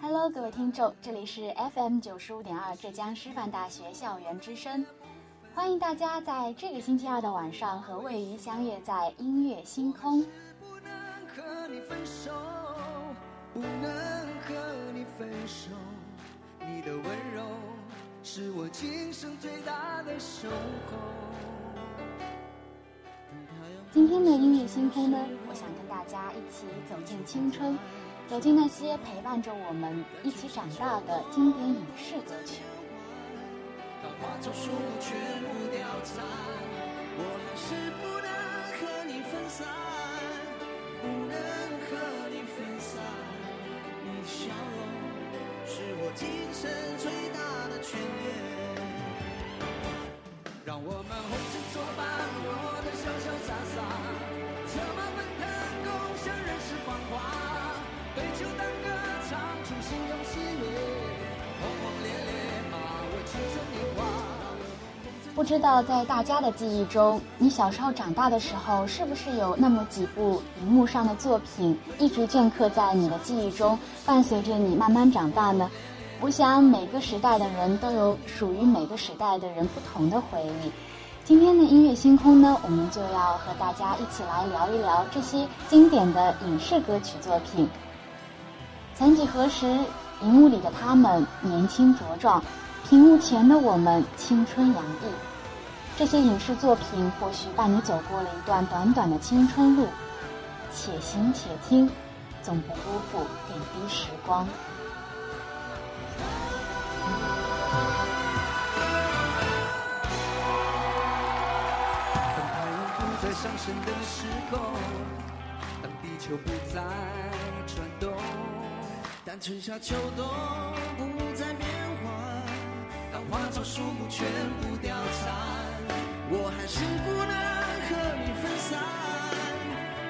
Hello，各位听众，这里是 FM 九十五点二浙江师范大学校园之声，欢迎大家在这个星期二的晚上和魏鱼相约在音乐星空。不能和你分手，不能和你分手，你的温柔是我今生最大的守候。今天的音乐星空呢，我想跟大家一起走进青春。走进那些陪伴着我们一起长大的经典影视歌曲。当花草树木全部凋残，我还是不能和你分散，不能和你分散。你的笑容是我今生最大的眷恋。让我们红尘作伴，活得潇潇洒洒，策马奔腾，共享人世繁华。不知道在大家的记忆中，你小时候长大的时候，是不是有那么几部荧幕上的作品一直镌刻在你的记忆中，伴随着你慢慢长大呢？我想每个时代的人都有属于每个时代的人不同的回忆。今天的音乐星空呢，我们就要和大家一起来聊一聊这些经典的影视歌曲作品。曾几何时，荧幕里的他们年轻茁壮，屏幕前的我们青春洋溢。这些影视作品或许伴你走过了一段短短的青春路，且行且听，总不辜负点滴时光。当太阳不再上升的时候，当地球不再转动。但春夏秋冬不再变换，当花草树木全部凋残，我还是不能和你分散，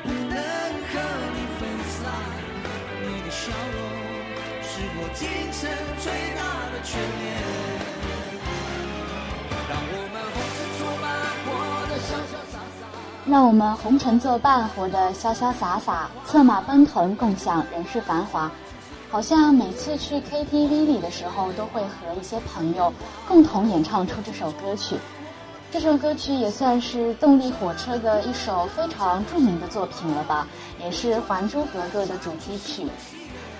不能和你分散。你的笑容是我今生最大的眷恋。让我们红尘作伴，活得潇潇洒洒。让我们红尘作伴，活得潇潇洒洒，策马奔腾，共享人世繁华。好像每次去 KTV 里的时候，都会和一些朋友共同演唱出这首歌曲。这首歌曲也算是动力火车的一首非常著名的作品了吧，也是《还珠格格》的主题曲。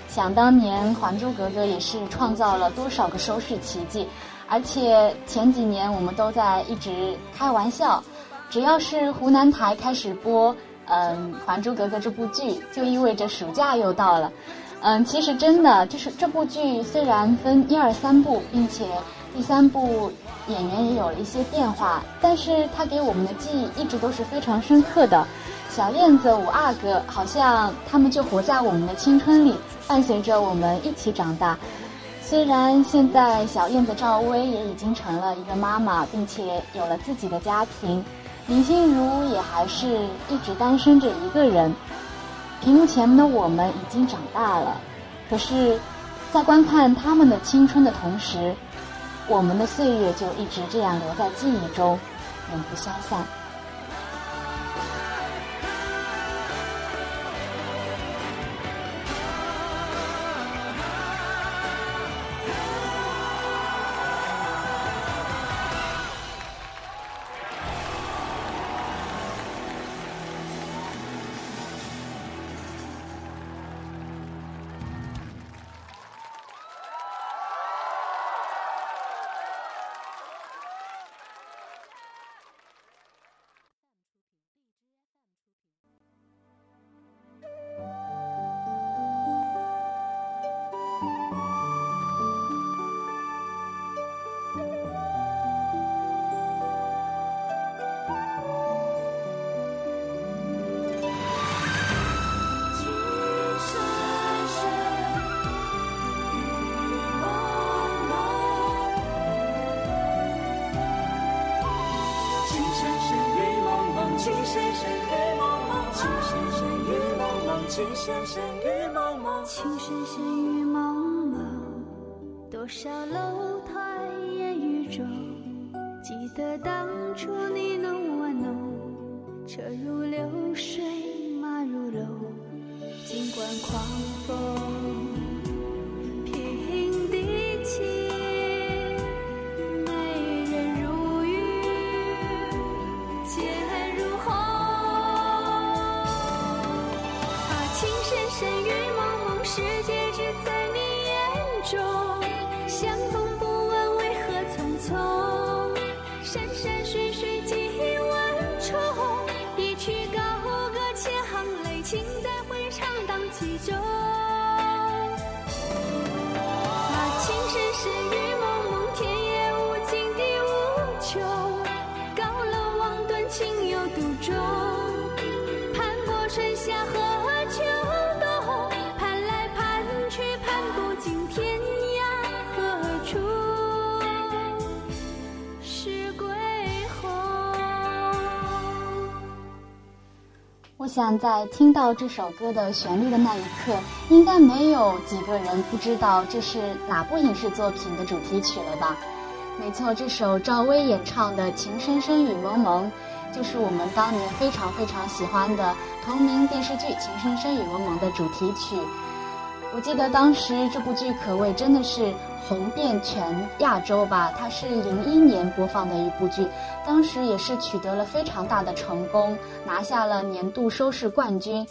想当年，《还珠格格》也是创造了多少个收视奇迹，而且前几年我们都在一直开玩笑，只要是湖南台开始播《嗯还珠格格》这部剧，就意味着暑假又到了。嗯，其实真的就是这部剧虽然分一二三部，并且第三部演员也有了一些变化，但是它给我们的记忆一直都是非常深刻的。小燕子、五阿哥，好像他们就活在我们的青春里，伴随着我们一起长大。虽然现在小燕子赵薇也已经成了一个妈妈，并且有了自己的家庭，林心如也还是一直单身着一个人。屏幕前的我们已经长大了，可是，在观看他们的青春的同时，我们的岁月就一直这样留在记忆中，永不消散。唱荡起中想在听到这首歌的旋律的那一刻，应该没有几个人不知道这是哪部影视作品的主题曲了吧？没错，这首赵薇演唱的《情深深雨蒙蒙》，就是我们当年非常非常喜欢的同名电视剧《情深深雨蒙蒙》的主题曲。我记得当时这部剧可谓真的是。红遍全亚洲吧，它是零一年播放的一部剧，当时也是取得了非常大的成功，拿下了年度收视冠军。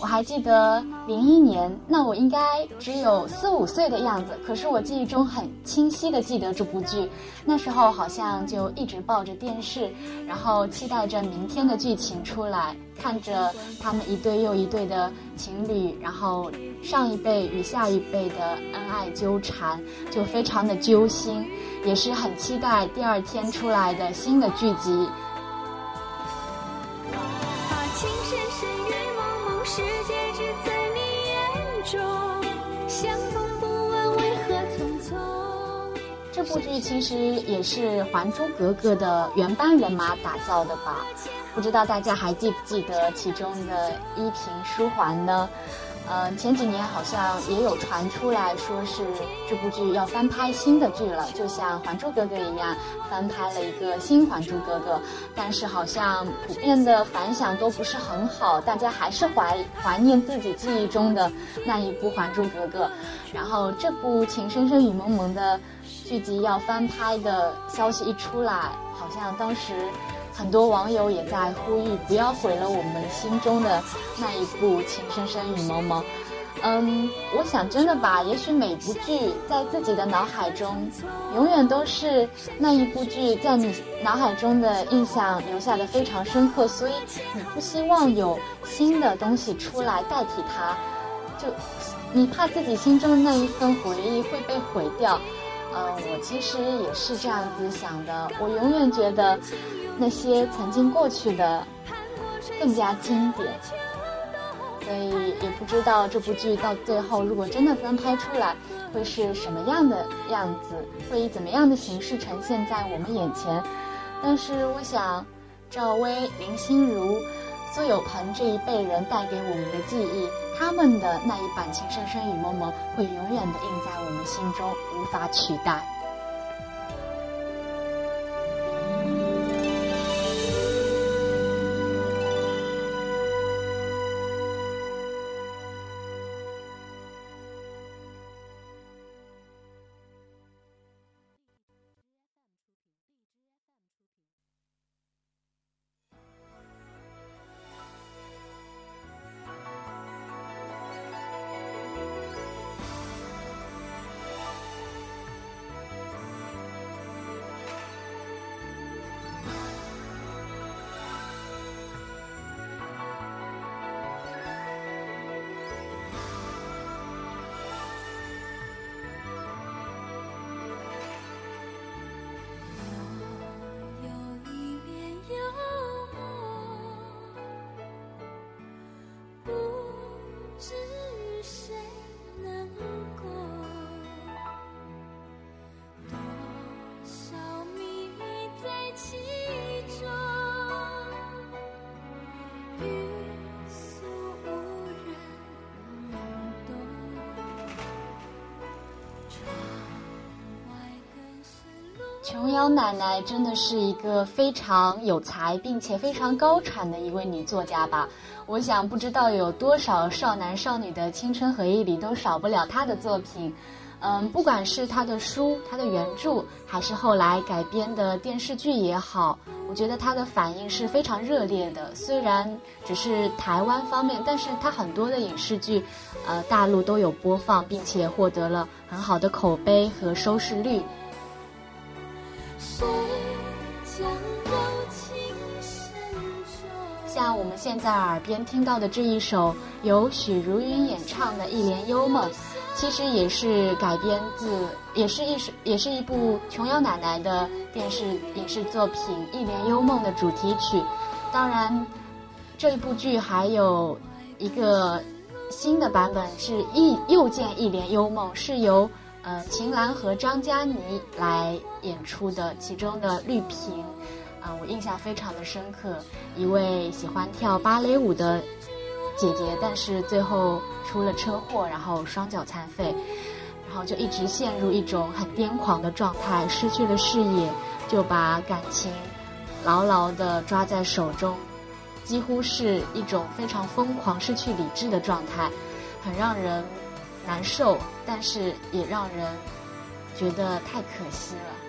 我还记得零一年，那我应该只有四五岁的样子，可是我记忆中很清晰的记得这部剧。那时候好像就一直抱着电视，然后期待着明天的剧情出来，看着他们一对又一对的情侣，然后上一辈与下一辈的恩爱纠缠。就非常的揪心，也是很期待第二天出来的新的剧集。这部剧其实也是《还珠格格》的原班人马打造的吧？不知道大家还记不记得其中的依萍、书桓呢？嗯，前几年好像也有传出来说是这部剧要翻拍新的剧了，就像《还珠格格》一样翻拍了一个新《还珠格格》，但是好像普遍的反响都不是很好，大家还是怀怀念自己记忆中的那一部《还珠格格》。然后这部《情深深雨蒙蒙》的剧集要翻拍的消息一出来，好像当时。很多网友也在呼吁，不要毁了我们心中的那一部《情深深雨蒙蒙》。嗯，我想真的吧，也许每部剧在自己的脑海中，永远都是那一部剧在你脑海中的印象留下的非常深刻，所以你不希望有新的东西出来代替它，就你怕自己心中的那一份回忆会被毁掉。嗯，我其实也是这样子想的，我永远觉得。那些曾经过去的，更加经典。所以也不知道这部剧到最后如果真的翻拍出来，会是什么样的样子，会以怎么样的形式呈现在我们眼前。但是我想，赵薇、林心如、苏有朋这一辈人带给我们的记忆，他们的那一版《情深深雨蒙蒙》会永远的印在我们心中，无法取代。琼瑶奶奶真的是一个非常有才并且非常高产的一位女作家吧？我想不知道有多少少男少女的青春回忆里都少不了她的作品。嗯，不管是她的书、她的原著，还是后来改编的电视剧也好，我觉得她的反应是非常热烈的。虽然只是台湾方面，但是她很多的影视剧，呃，大陆都有播放，并且获得了很好的口碑和收视率。那我们现在耳边听到的这一首由许茹芸演唱的《一帘幽梦》，其实也是改编自，也是一首，也是一部琼瑶奶奶的电视影视作品《一帘幽梦》的主题曲。当然，这一部剧还有一个新的版本是《一又见一帘幽梦》，是由。呃，秦岚和张嘉倪来演出的其中的绿萍，我印象非常的深刻。一位喜欢跳芭蕾舞的姐姐，但是最后出了车祸，然后双脚残废，然后就一直陷入一种很癫狂的状态，失去了视野，就把感情牢牢的抓在手中，几乎是一种非常疯狂、失去理智的状态，很让人。难受，但是也让人觉得太可惜了。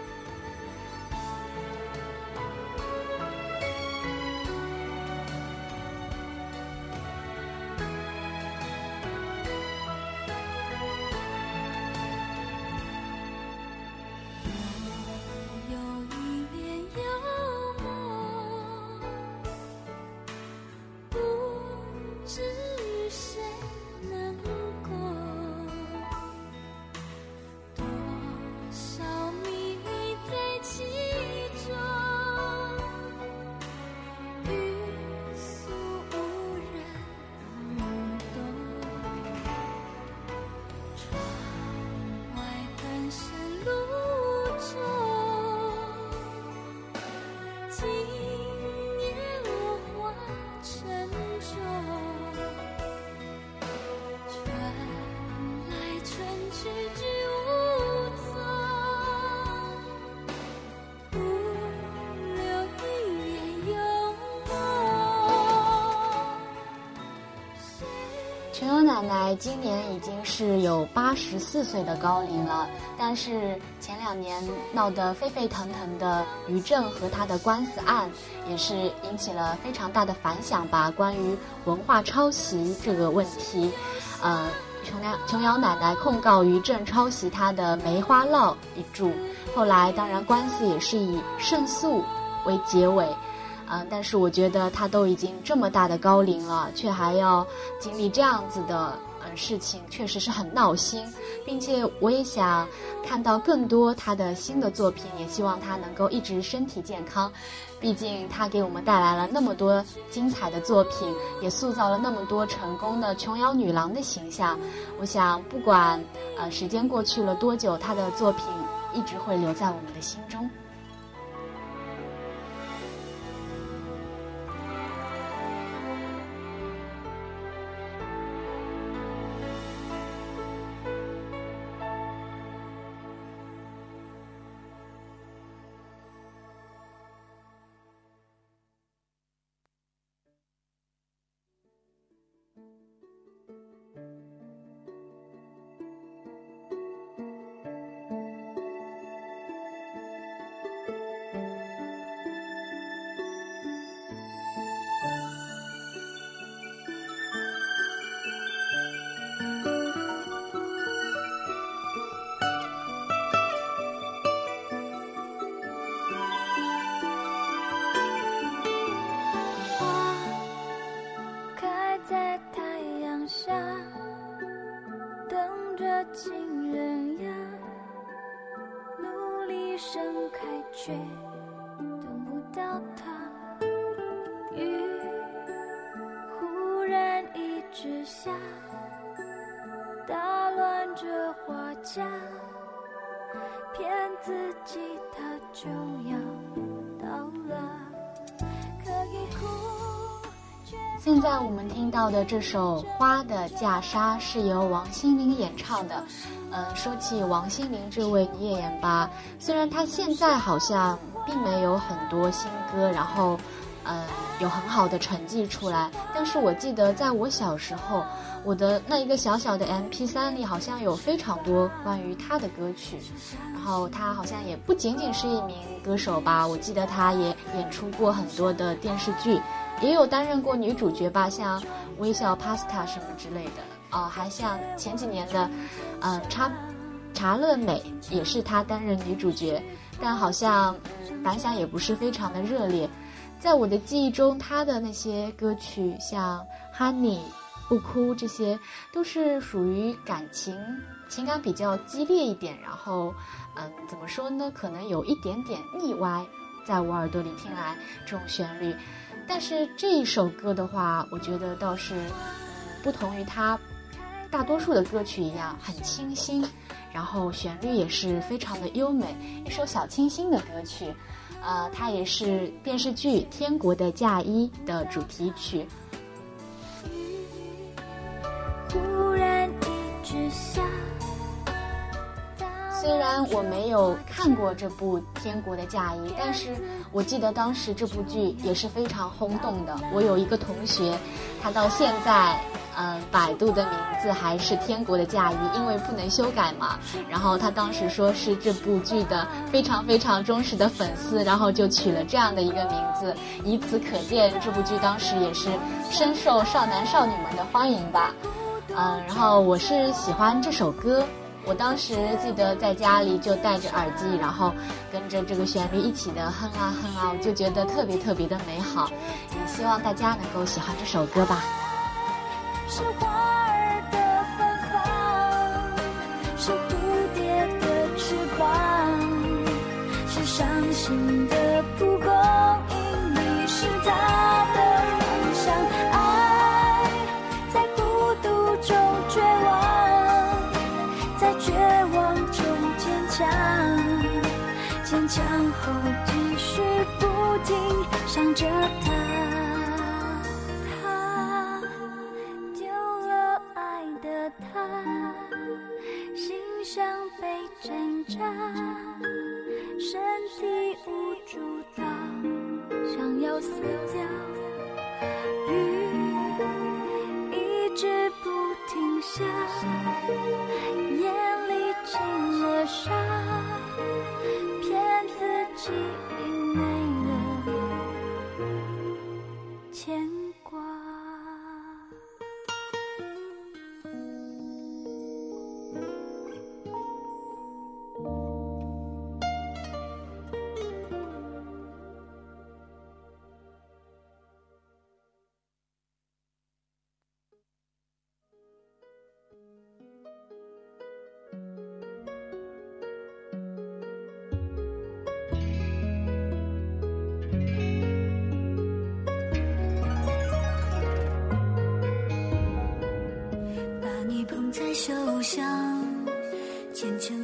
今年已经是有八十四岁的高龄了，但是前两年闹得沸沸腾腾的于正和他的官司案，也是引起了非常大的反响吧。关于文化抄袭这个问题，呃，琼瑶琼瑶奶奶控告于正抄袭她的《梅花烙》一著，后来当然官司也是以胜诉为结尾。嗯，但是我觉得他都已经这么大的高龄了，却还要经历这样子的事情，确实是很闹心，并且我也想看到更多他的新的作品，也希望他能够一直身体健康。毕竟他给我们带来了那么多精彩的作品，也塑造了那么多成功的琼瑶女郎的形象。我想，不管呃时间过去了多久，他的作品一直会留在我们的心中。现在我们听到的这首《花的嫁纱》是由王心凌演唱的。嗯，说起王心凌这位女演员吧，虽然她现在好像并没有很多新歌，然后，嗯，有很好的成绩出来，但是我记得在我小时候，我的那一个小小的 MP3 里好像有非常多关于她的歌曲。然后她好像也不仅仅是一名歌手吧，我记得她也演出过很多的电视剧，也有担任过女主角吧，像《微笑 Pasta》什么之类的。哦，还像前几年的，呃，查查乐美也是她担任女主角，但好像反响也不是非常的热烈。在我的记忆中，他的那些歌曲像《Honey》、《不哭》这些，都是属于感情情感比较激烈一点，然后，嗯，怎么说呢？可能有一点点腻歪，在我耳朵里听来这种旋律。但是这一首歌的话，我觉得倒是不同于他。大多数的歌曲一样很清新，然后旋律也是非常的优美，一首小清新的歌曲，呃，它也是电视剧《天国的嫁衣》的主题曲。虽然我没有看过这部《天国的嫁衣》，但是我记得当时这部剧也是非常轰动的。我有一个同学，他到现在。嗯，百度的名字还是《天国的嫁衣》，因为不能修改嘛。然后他当时说是这部剧的非常非常忠实的粉丝，然后就取了这样的一个名字。以此可见，这部剧当时也是深受少男少女们的欢迎吧。嗯，然后我是喜欢这首歌，我当时记得在家里就戴着耳机，然后跟着这个旋律一起的哼啊哼啊，我就觉得特别特别的美好。也希望大家能够喜欢这首歌吧。是花儿的芬芳，是蝴蝶的翅膀，是伤心的着他，他丢了爱的他，心像被针扎，身体无助到想要死掉。雨一直不停下，眼里进了沙，骗自己没。牵捧在手上，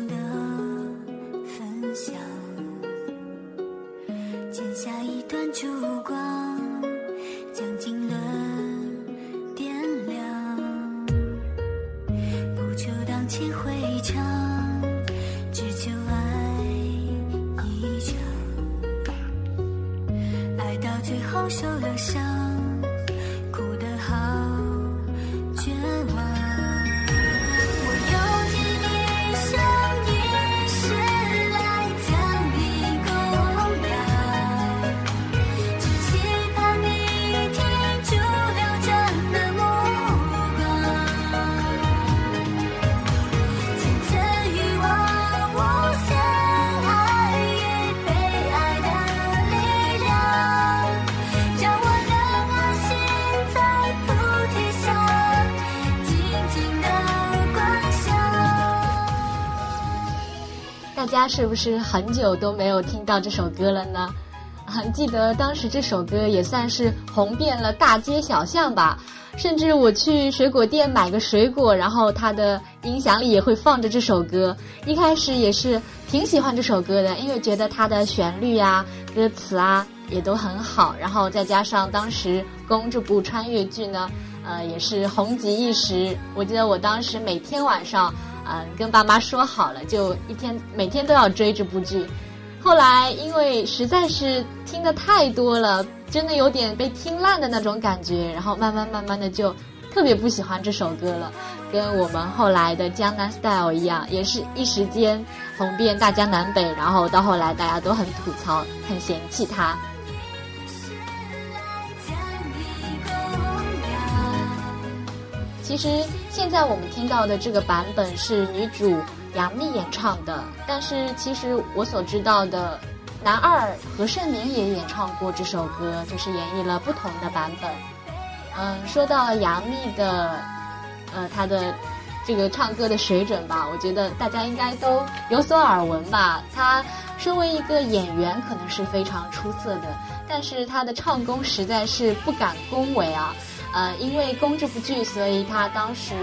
是不是很久都没有听到这首歌了呢？很 记得当时这首歌也算是红遍了大街小巷吧，甚至我去水果店买个水果，然后它的音响里也会放着这首歌。一开始也是挺喜欢这首歌的，因为觉得它的旋律啊、歌词啊也都很好，然后再加上当时《宫》这部穿越剧呢，呃，也是红极一时。我记得我当时每天晚上。嗯，跟爸妈说好了，就一天每天都要追这部剧。后来因为实在是听的太多了，真的有点被听烂的那种感觉，然后慢慢慢慢的就特别不喜欢这首歌了。跟我们后来的《江南 Style》一样，也是一时间红遍大江南北，然后到后来大家都很吐槽、很嫌弃它。其实现在我们听到的这个版本是女主杨幂演唱的，但是其实我所知道的，男二何晟铭也演唱过这首歌，就是演绎了不同的版本。嗯，说到杨幂的，呃，她的这个唱歌的水准吧，我觉得大家应该都有所耳闻吧。她身为一个演员，可能是非常出色的，但是她的唱功实在是不敢恭维啊。呃，因为《宫》这部剧，所以他当时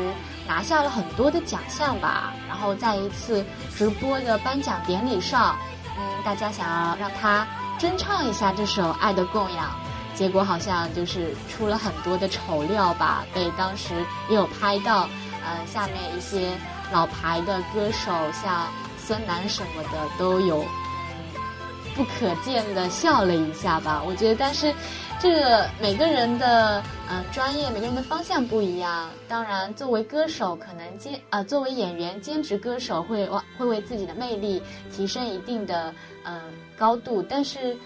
拿下了很多的奖项吧。然后在一次直播的颁奖典礼上，嗯，大家想要让他真唱一下这首《爱的供养》，结果好像就是出了很多的丑料吧，被当时也有拍到。呃，下面一些老牌的歌手，像孙楠什么的，都有不可见的笑了一下吧。我觉得，但是。这个每个人的呃专业，每个人的方向不一样。当然，作为歌手，可能兼呃作为演员兼职歌手会会为自己的魅力提升一定的嗯高度，但是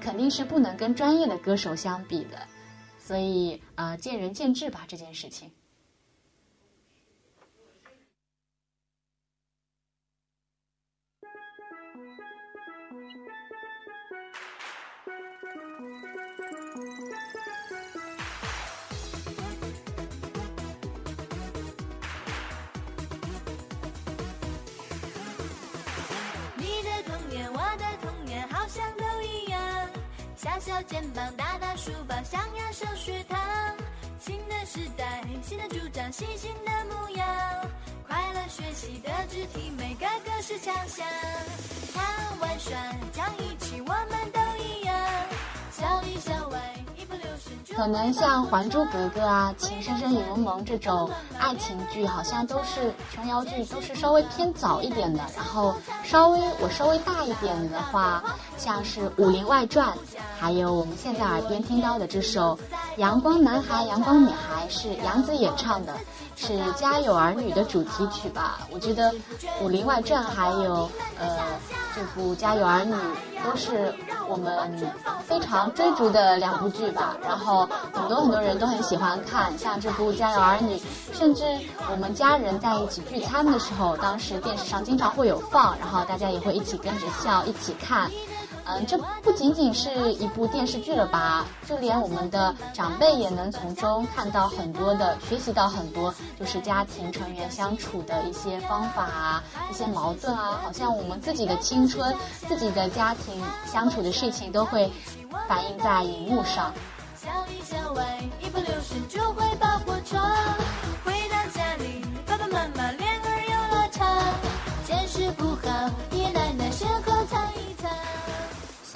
肯定是不能跟专业的歌手相比的。所以呃见仁见智吧，这件事情。像都一样小小肩膀，大大书包，想要上学堂。新的时代，新的主张，新新的模样。快乐学习的肢体，每个个是强项。他玩耍，讲义气，我们都一样。小里小外。可能像《还珠格格》啊，《情深深雨蒙蒙》这种爱情剧，好像都是琼瑶剧，都是稍微偏早一点的。然后稍微我稍微大一点的话，像是《武林外传》，还有我们现在耳边听到的这首《阳光男孩阳光女孩》，是杨紫演唱的，是《家有儿女》的主题曲吧？我觉得《武林外传》还有呃这部《家有儿女》都是我们非常追逐的两部剧吧。然后。很多很多人都很喜欢看，像这部《家有儿女》，甚至我们家人在一起聚餐的时候，当时电视上经常会有放，然后大家也会一起跟着笑，一起看。嗯，这不仅仅是一部电视剧了吧？就连我们的长辈也能从中看到很多的，学习到很多，就是家庭成员相处的一些方法啊，一些矛盾啊，好像我们自己的青春、自己的家庭相处的事情都会反映在荧幕上。小里小外，一不留神就会把火闯。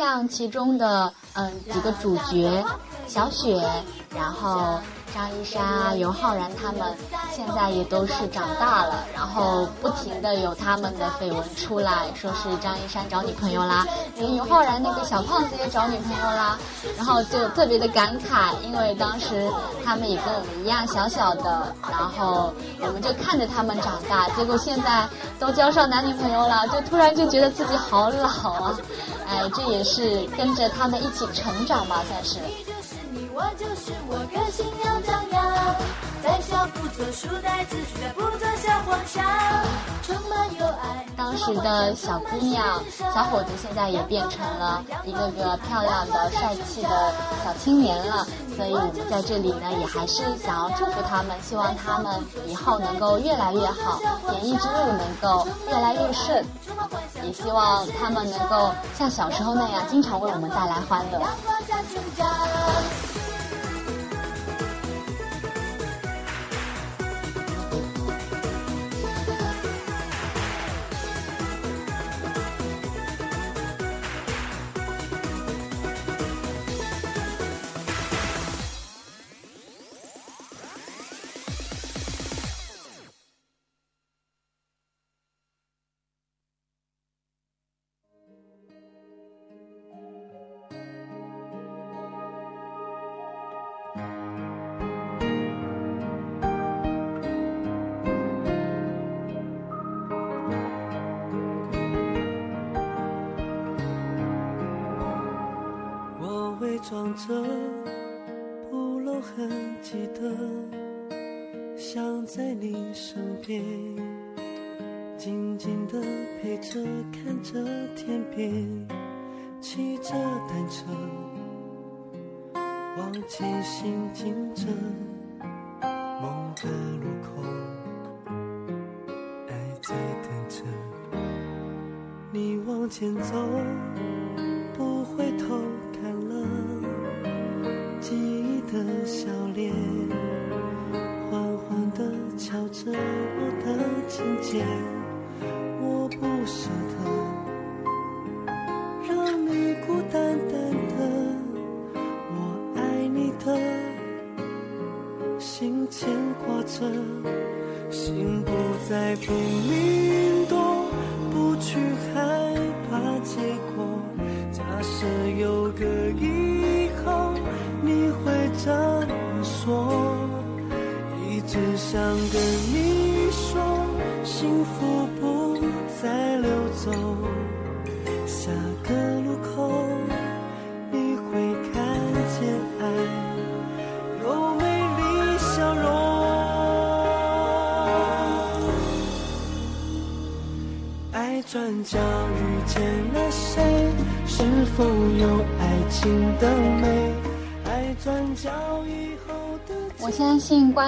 像其中的嗯几个主角，小雪，然后。张一山啊，尤浩然他们现在也都是长大了，然后不停的有他们的绯闻出来，说是张一山找女朋友啦，连尤浩然那个小胖子也找女朋友啦，然后就特别的感慨，因为当时他们也跟我们一样小小的，然后我们就看着他们长大，结果现在都交上男女朋友了，就突然就觉得自己好老啊，哎，这也是跟着他们一起成长吧，算是。我就是我，个性要张扬，在小不做书呆子，在不做小皇上，充满有爱。当时的小姑娘、小伙子，现在也变成了一个个漂亮的、帅气的小青年了。所以我们在这里呢，也还是想要祝福他们，希望他们以后能够越来越好，演艺之路能够越来越顺，也希望他们能够像小时候那样，经常为我们带来欢乐。骑着单车，往前行进着，某个路口，爱在等着你往前走，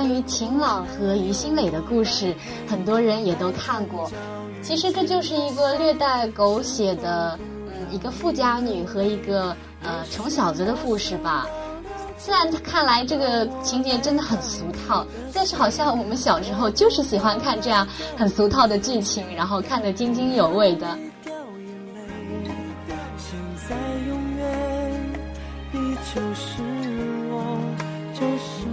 关于晴朗和于心磊的故事，很多人也都看过。其实这就是一个略带狗血的，嗯，一个富家女和一个呃穷小子的故事吧。虽然看来这个情节真的很俗套，但是好像我们小时候就是喜欢看这样很俗套的剧情，然后看得津津有味的。就是我，就是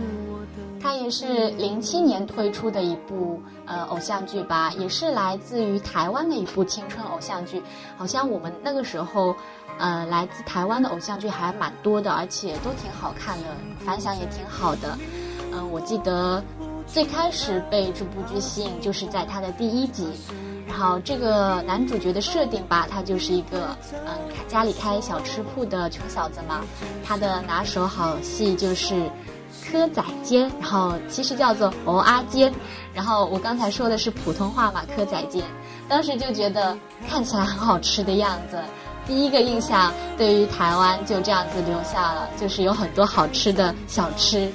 也是零七年推出的一部呃偶像剧吧，也是来自于台湾的一部青春偶像剧。好像我们那个时候，呃，来自台湾的偶像剧还蛮多的，而且都挺好看的，反响也挺好的。嗯，我记得最开始被这部剧吸引，就是在它的第一集。然后这个男主角的设定吧，他就是一个嗯家里开小吃铺的穷小子嘛，他的拿手好戏就是。蚵仔煎，然后其实叫做鹅阿煎，然后我刚才说的是普通话嘛，蚵仔煎，当时就觉得看起来很好吃的样子，第一个印象对于台湾就这样子留下了，就是有很多好吃的小吃。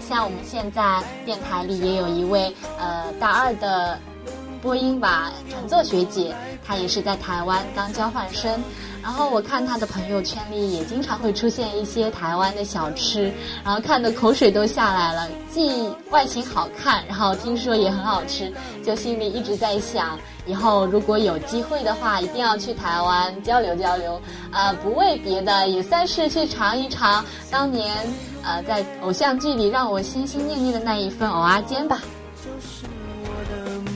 像我们现在电台里也有一位呃大二的播音吧，陈作学姐，她也是在台湾当交换生。然后我看他的朋友圈里也经常会出现一些台湾的小吃，然后看的口水都下来了。既外形好看，然后听说也很好吃，就心里一直在想，以后如果有机会的话，一定要去台湾交流交流。呃，不为别的，也算是去尝一尝当年呃在偶像剧里让我心心念念的那一份蚵仔煎吧就是我的。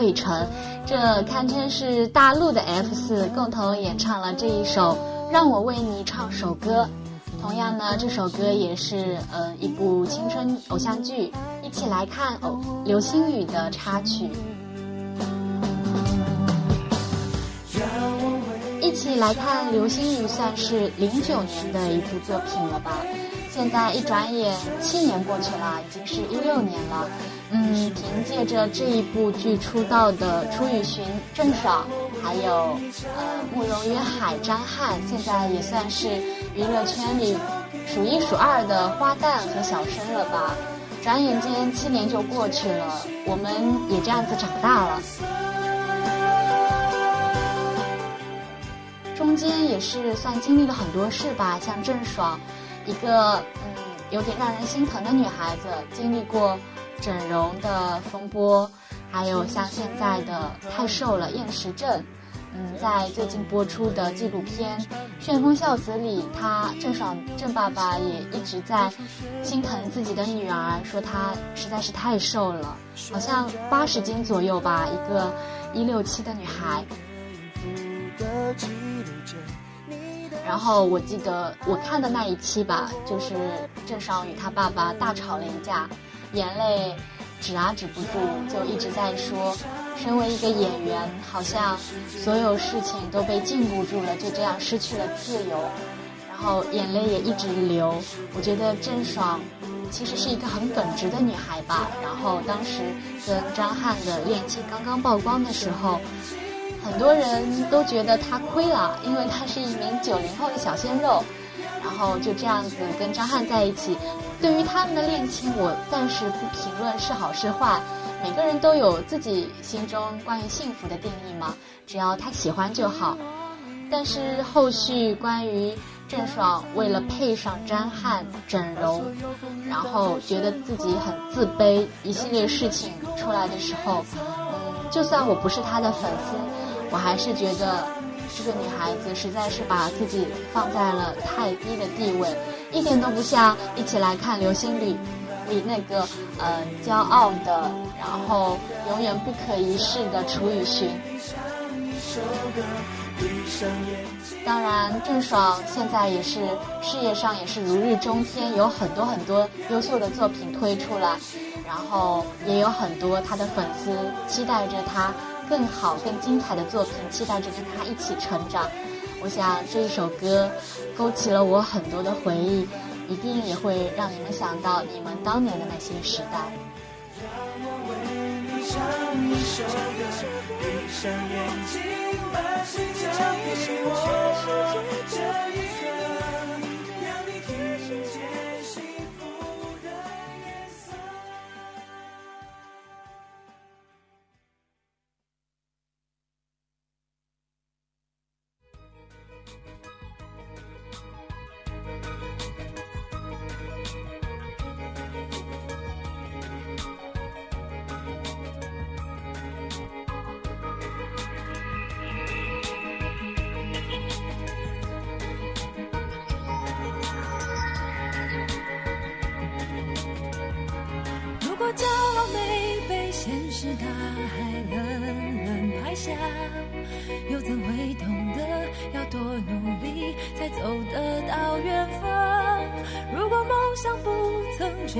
子骁、魏晨，这堪称是大陆的 F 四，共同演唱了这一首《让我为你唱首歌》。同样呢，这首歌也是呃一部青春偶像剧，一起来看偶流星雨的插曲。一起来看《流星雨》，算是零九年的一部作品了吧？现在一转眼七年过去了，已经是一六年了。嗯，凭借着这一部剧出道的楚雨荨、郑爽，还有呃慕容云海、张翰，现在也算是娱乐圈里数一数二的花旦和小生了吧？转眼间七年就过去了，我们也这样子长大了。中间也是算经历了很多事吧，像郑爽，一个嗯有点让人心疼的女孩子，经历过整容的风波，还有像现在的太瘦了厌食症，嗯，在最近播出的纪录片《旋风孝子》里，他郑爽郑爸爸也一直在心疼自己的女儿，说她实在是太瘦了，好像八十斤左右吧，一个一六七的女孩。然后我记得我看的那一期吧，就是郑爽与她爸爸大吵了一架，眼泪止啊止不住，就一直在说，身为一个演员，好像所有事情都被禁锢住了，就这样失去了自由，然后眼泪也一直流。我觉得郑爽其实是一个很耿直的女孩吧。然后当时跟张翰的恋情刚刚曝光的时候。很多人都觉得她亏了，因为她是一名九零后的小鲜肉，然后就这样子跟张翰在一起。对于他们的恋情，我暂时不评论是好是坏，每个人都有自己心中关于幸福的定义嘛，只要他喜欢就好。但是后续关于郑爽为了配上张翰整容，然后觉得自己很自卑，一系列事情出来的时候，嗯，就算我不是他的粉丝。我还是觉得这个女孩子实在是把自己放在了太低的地位，一点都不像一起来看《流星雨》里那个呃骄傲的，然后永远不可一世的楚雨荨。当然，郑爽现在也是事业上也是如日中天，有很多很多优秀的作品推出来，然后也有很多她的粉丝期待着她更好、更精彩的作品，期待着跟他一起成长。我想这一首歌勾起了我很多的回忆，一定也会让你们想到你们当年的那些时代。让我为你唱一首歌闭上眼睛，把心交给我，这一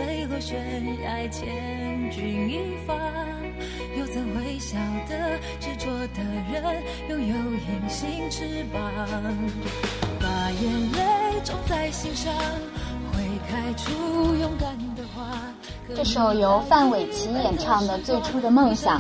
坠落悬崖，千钧一发，又怎会晓得执着的人拥有隐形翅膀？把眼泪种在心上，会开出勇敢的花。这首由范玮琪演唱的《最初的梦想》，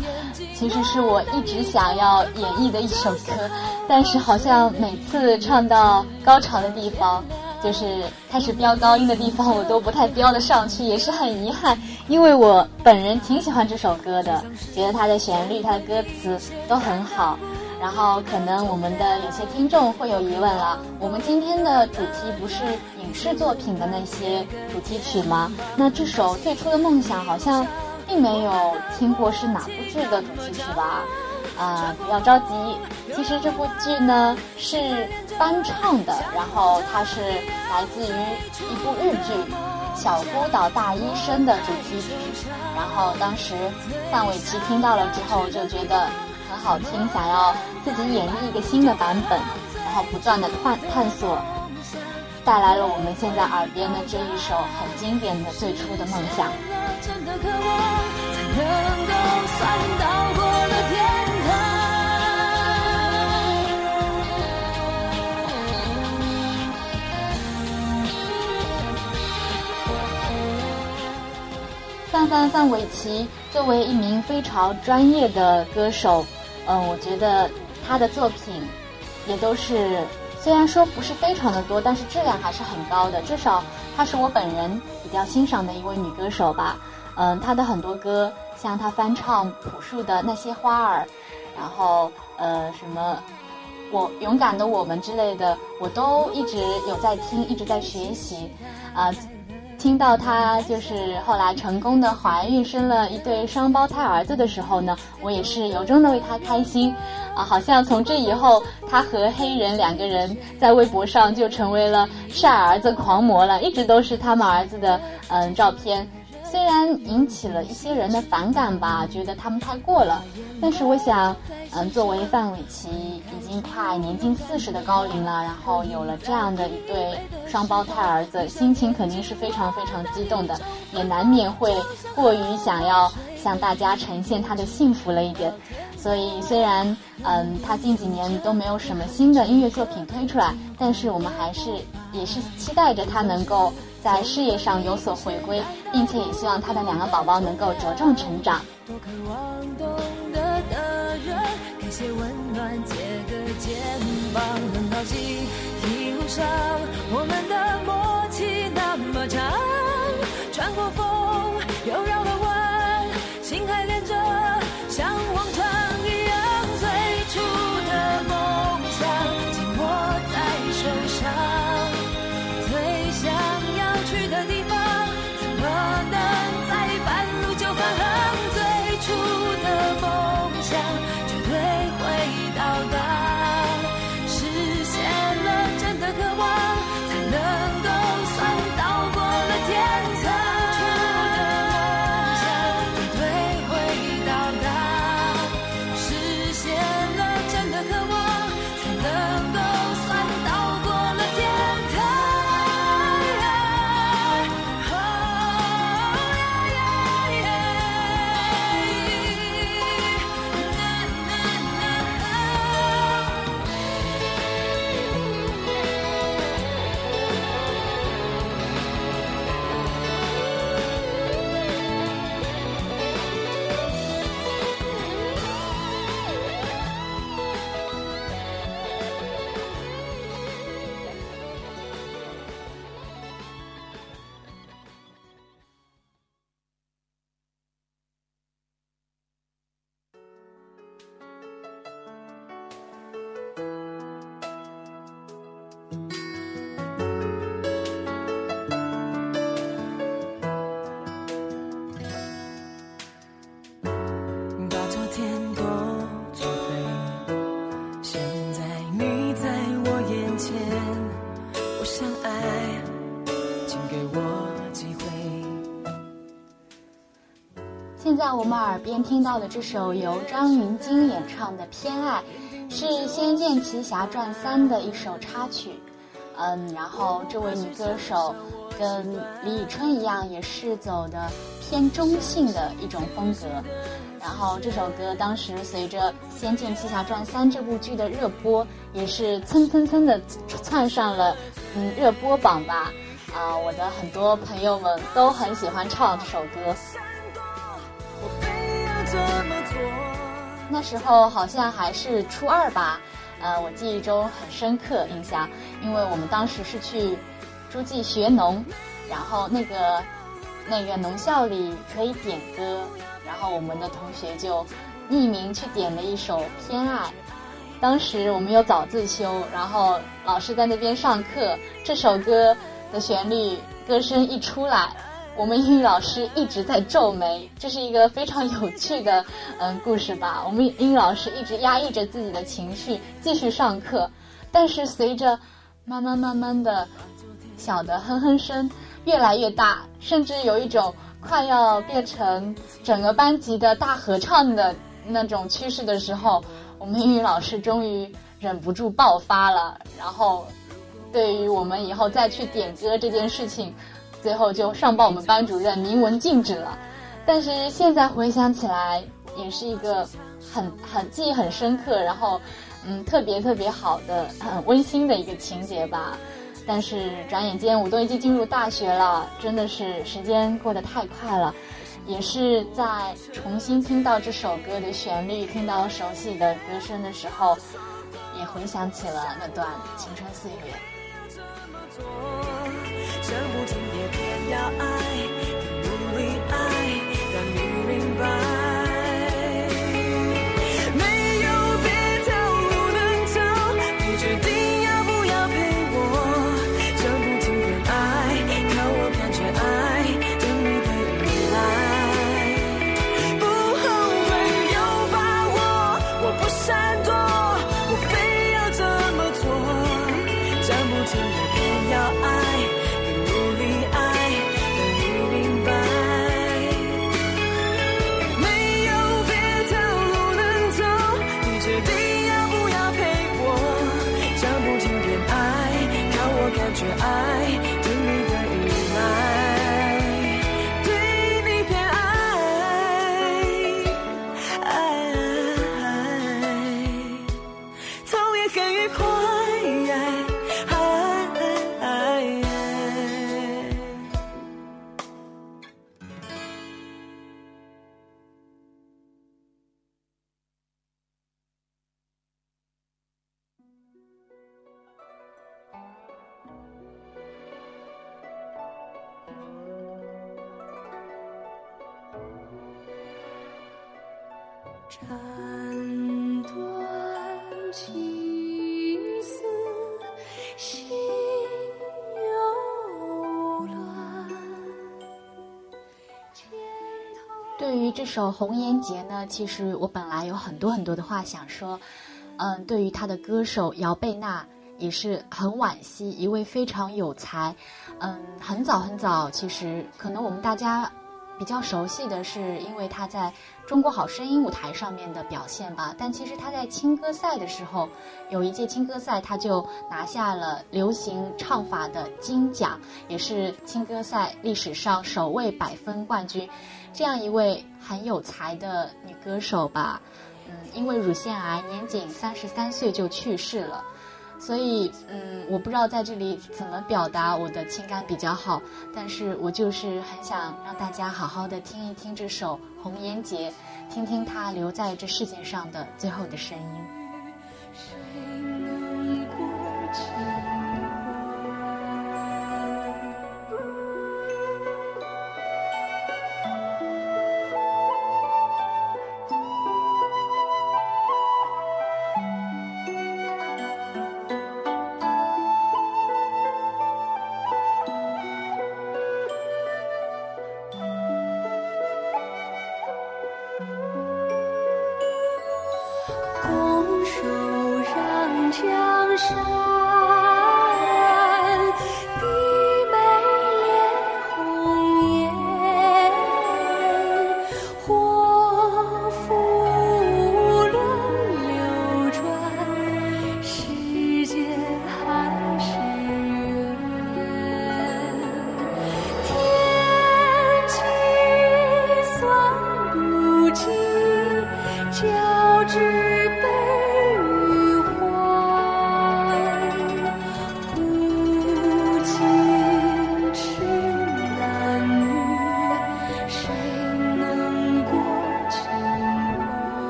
其实是我一直想要演绎的一首歌，但是好像每次唱到高潮的地方，就是开始飙高音的地方，我都不太飙得上去，也是很遗憾，因为我本人挺喜欢这首歌的，觉得它的旋律、它的歌词都很好。然后可能我们的有些听众会有疑问了，我们今天的主题不是影视作品的那些主题曲吗？那这首最初的梦想好像并没有听过是哪部剧的主题曲吧？啊，不要着急，其实这部剧呢是翻唱的，然后它是来自于一部日剧《小孤岛大医生》的主题曲，然后当时范玮琪听到了之后就觉得。很好听，想要自己演绎一个新的版本，然后不断的探探索，带来了我们现在耳边的这一首很经典的《最初的梦想》。范范范玮琪作为一名非常专业的歌手。嗯，我觉得她的作品也都是，虽然说不是非常的多，但是质量还是很高的。至少她是我本人比较欣赏的一位女歌手吧。嗯，她的很多歌，像她翻唱朴树的那些花儿，然后呃什么我勇敢的我们之类的，我都一直有在听，一直在学习啊。听到她就是后来成功的怀孕，生了一对双胞胎儿子的时候呢，我也是由衷的为她开心，啊，好像从这以后，她和黑人两个人在微博上就成为了晒儿子狂魔了，一直都是他们儿子的嗯照片。虽然引起了一些人的反感吧，觉得他们太过了，但是我想，嗯，作为范玮琪已经快年近四十的高龄了，然后有了这样的一对双胞胎儿子，心情肯定是非常非常激动的，也难免会过于想要向大家呈现他的幸福了一点。所以虽然，嗯，他近几年都没有什么新的音乐作品推出来，但是我们还是也是期待着他能够。在事业上有所回归，并且也希望他的两个宝宝能够茁壮成长。多渴望懂得的人，给些温暖，借个肩膀，很高兴一路上我们的默契那么长，穿过风在我们耳边听到的这首由张芸京演唱的《偏爱》，是《仙剑奇侠传三》的一首插曲。嗯，然后这位女歌手跟李宇春一样，也是走的偏中性的一种风格。然后这首歌当时随着《仙剑奇侠传三》这部剧的热播，也是蹭蹭蹭的窜上了嗯热播榜吧。啊，我的很多朋友们都很喜欢唱这首歌。那时候好像还是初二吧，呃，我记忆中很深刻印象，因为我们当时是去诸暨学农，然后那个那个农校里可以点歌，然后我们的同学就匿名去点了一首《偏爱》，当时我们有早自修，然后老师在那边上课，这首歌的旋律歌声一出来。我们英语老师一直在皱眉，这是一个非常有趣的嗯 故事吧。我们英语老师一直压抑着自己的情绪继续上课，但是随着慢慢慢慢的小的哼哼声越来越大，甚至有一种快要变成整个班级的大合唱的那种趋势的时候，我们英语老师终于忍不住爆发了。然后，对于我们以后再去点歌这件事情。最后就上报我们班主任，明文禁止了。但是现在回想起来，也是一个很很记忆很深刻，然后嗯特别特别好的很温馨的一个情节吧。但是转眼间我都已经进入大学了，真的是时间过得太快了。也是在重新听到这首歌的旋律，听到熟悉的歌声的时候，也回想起了那段青春岁月。想不首《红颜劫》呢，其实我本来有很多很多的话想说。嗯，对于他的歌手姚贝娜也是很惋惜，一位非常有才。嗯，很早很早，其实可能我们大家。比较熟悉的是，因为他在中国好声音舞台上面的表现吧。但其实他在青歌赛的时候，有一届青歌赛，他就拿下了流行唱法的金奖，也是青歌赛历史上首位百分冠军。这样一位很有才的女歌手吧，嗯，因为乳腺癌，年仅三十三岁就去世了。所以，嗯，我不知道在这里怎么表达我的情感比较好，但是我就是很想让大家好好的听一听这首《红颜劫》，听听他留在这世界上的最后的声音。火。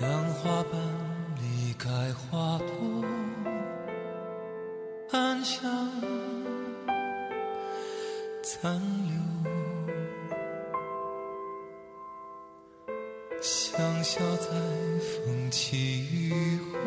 当花瓣离开花朵，暗香残留，香消在风起雨后，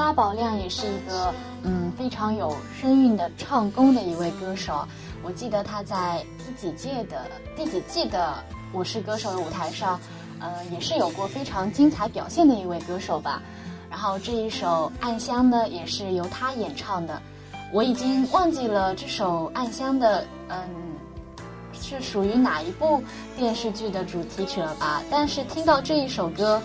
沙宝亮也是一个嗯非常有声韵的唱功的一位歌手。我记得他在第几届的第几季的《我是歌手》的舞台上，呃，也是有过非常精彩表现的一位歌手吧。然后这一首《暗香》呢，也是由他演唱的。我已经忘记了这首《暗香》的嗯是属于哪一部电视剧的主题曲了吧？但是听到这一首歌。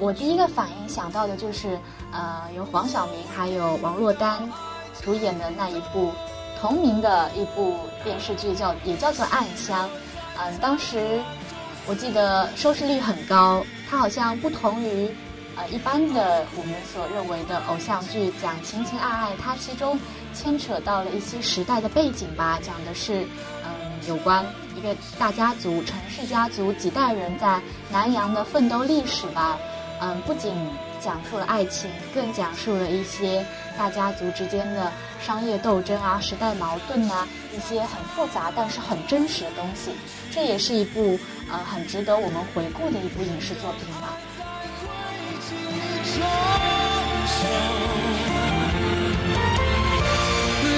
我第一个反应想到的就是，呃，由黄晓明还有王珞丹主演的那一部同名的一部电视剧，叫也叫做《暗香》。嗯，当时我记得收视率很高，它好像不同于呃一般的我们所认为的偶像剧讲情情爱爱，它其中牵扯到了一些时代的背景吧，讲的是嗯有关一个大家族陈氏家族几代人在南阳的奋斗历史吧。嗯，不仅讲述了爱情，更讲述了一些大家族之间的商业斗争啊、时代矛盾啊，一些很复杂但是很真实的东西。这也是一部呃很值得我们回顾的一部影视作品吧。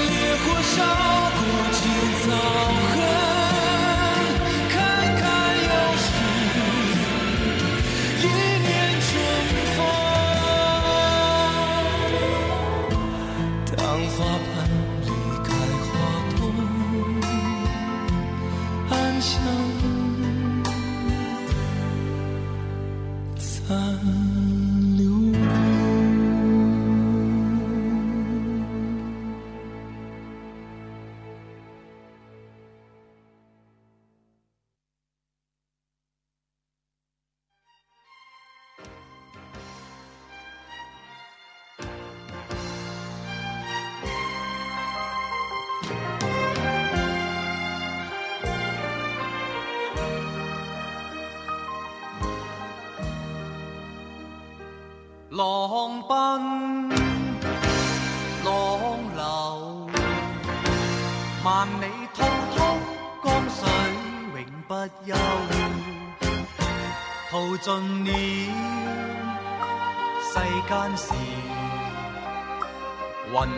烈火烧过青草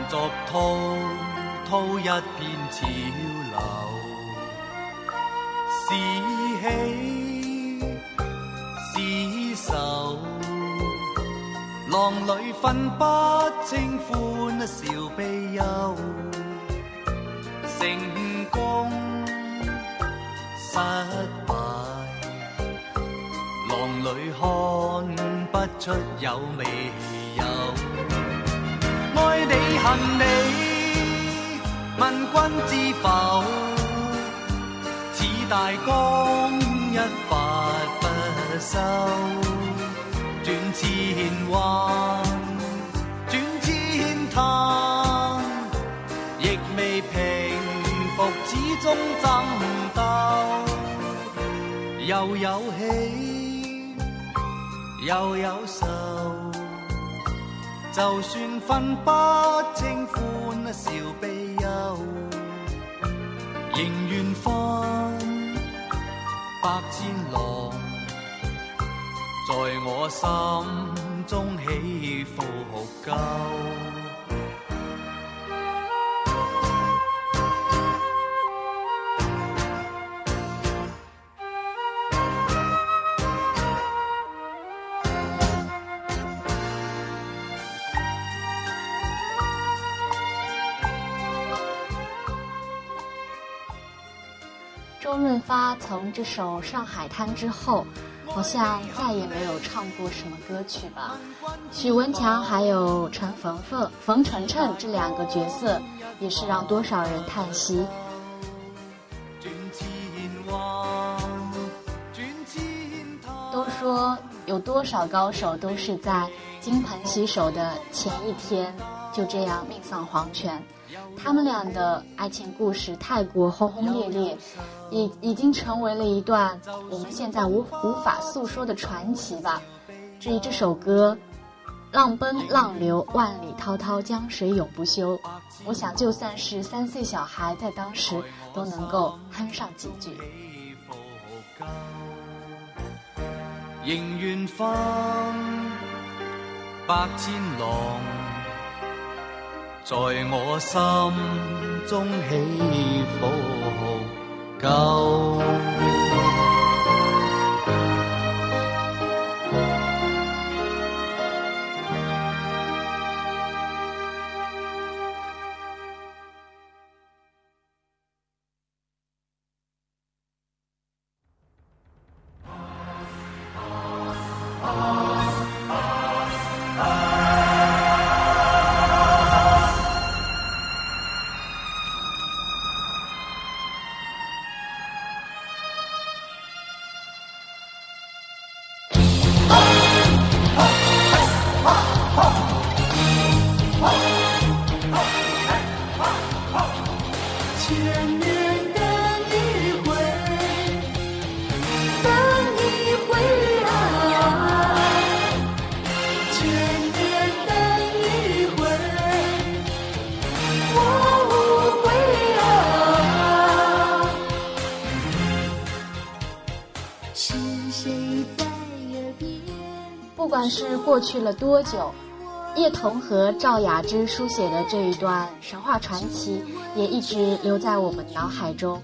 作滔滔一片潮流，是喜是愁。浪里分不清欢笑悲忧，成功失败，浪里看不出有未有。爱你恨你，问君知否？似大江一发不收。转千弯，转千滩，亦未平复，始终争斗。又有喜，又有愁，就算分不清欢笑悲忧，仍愿分百千浪。在我心中起伏够。发从这首《上海滩》之后。好像再也没有唱过什么歌曲吧。许文强还有陈冯冯、冯程程这两个角色，也是让多少人叹息。都说有多少高手都是在金盆洗手的前一天就这样命丧黄泉。他们俩的爱情故事太过轰轰烈烈，已已经成为了一段我们现在无无法诉说的传奇吧。至于这首歌《浪奔浪流万里滔滔江水永不休》，我想就算是三岁小孩在当时都能够哼上几句。仍愿分百千浪。在我心中起伏高。过去了多久？叶童和赵雅芝书写的这一段神话传奇，也一直留在我们脑海中。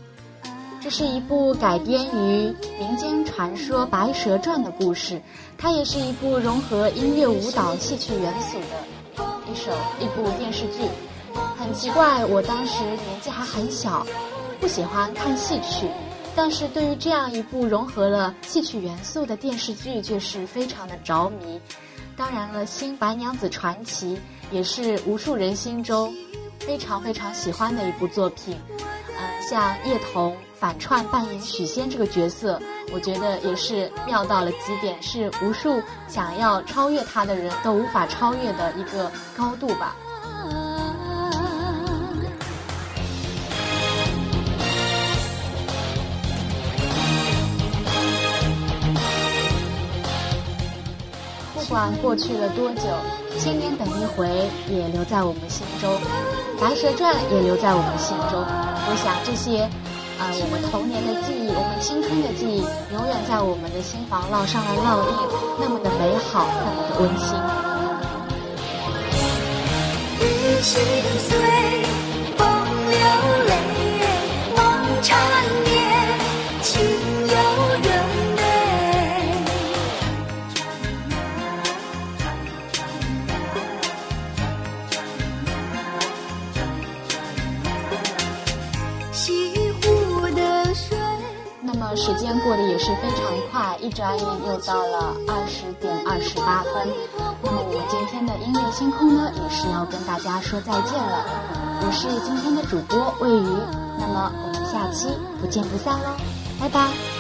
这是一部改编于民间传说《白蛇传》的故事，它也是一部融合音乐、舞蹈、戏曲元素的一首一部电视剧。很奇怪，我当时年纪还很小，不喜欢看戏曲。但是对于这样一部融合了戏曲元素的电视剧，却是非常的着迷。当然了，《新白娘子传奇》也是无数人心中非常非常喜欢的一部作品。嗯，像叶童反串扮演许仙这个角色，我觉得也是妙到了极点，是无数想要超越他的人都无法超越的一个高度吧。不管过去了多久，千年等一回也留在我们心中，《白蛇传》也留在我们心中。我想这些，啊，我们童年的记忆，我们青春的记忆，永远在我们的心房烙上了烙印，那么的美好，那么的温馨。心碎，时间过得也是非常快，一转眼又到了二十点二十八分。那么我们今天的音乐星空呢，也是要跟大家说再见了。我是今天的主播魏瑜，那么我们下期不见不散喽，拜拜。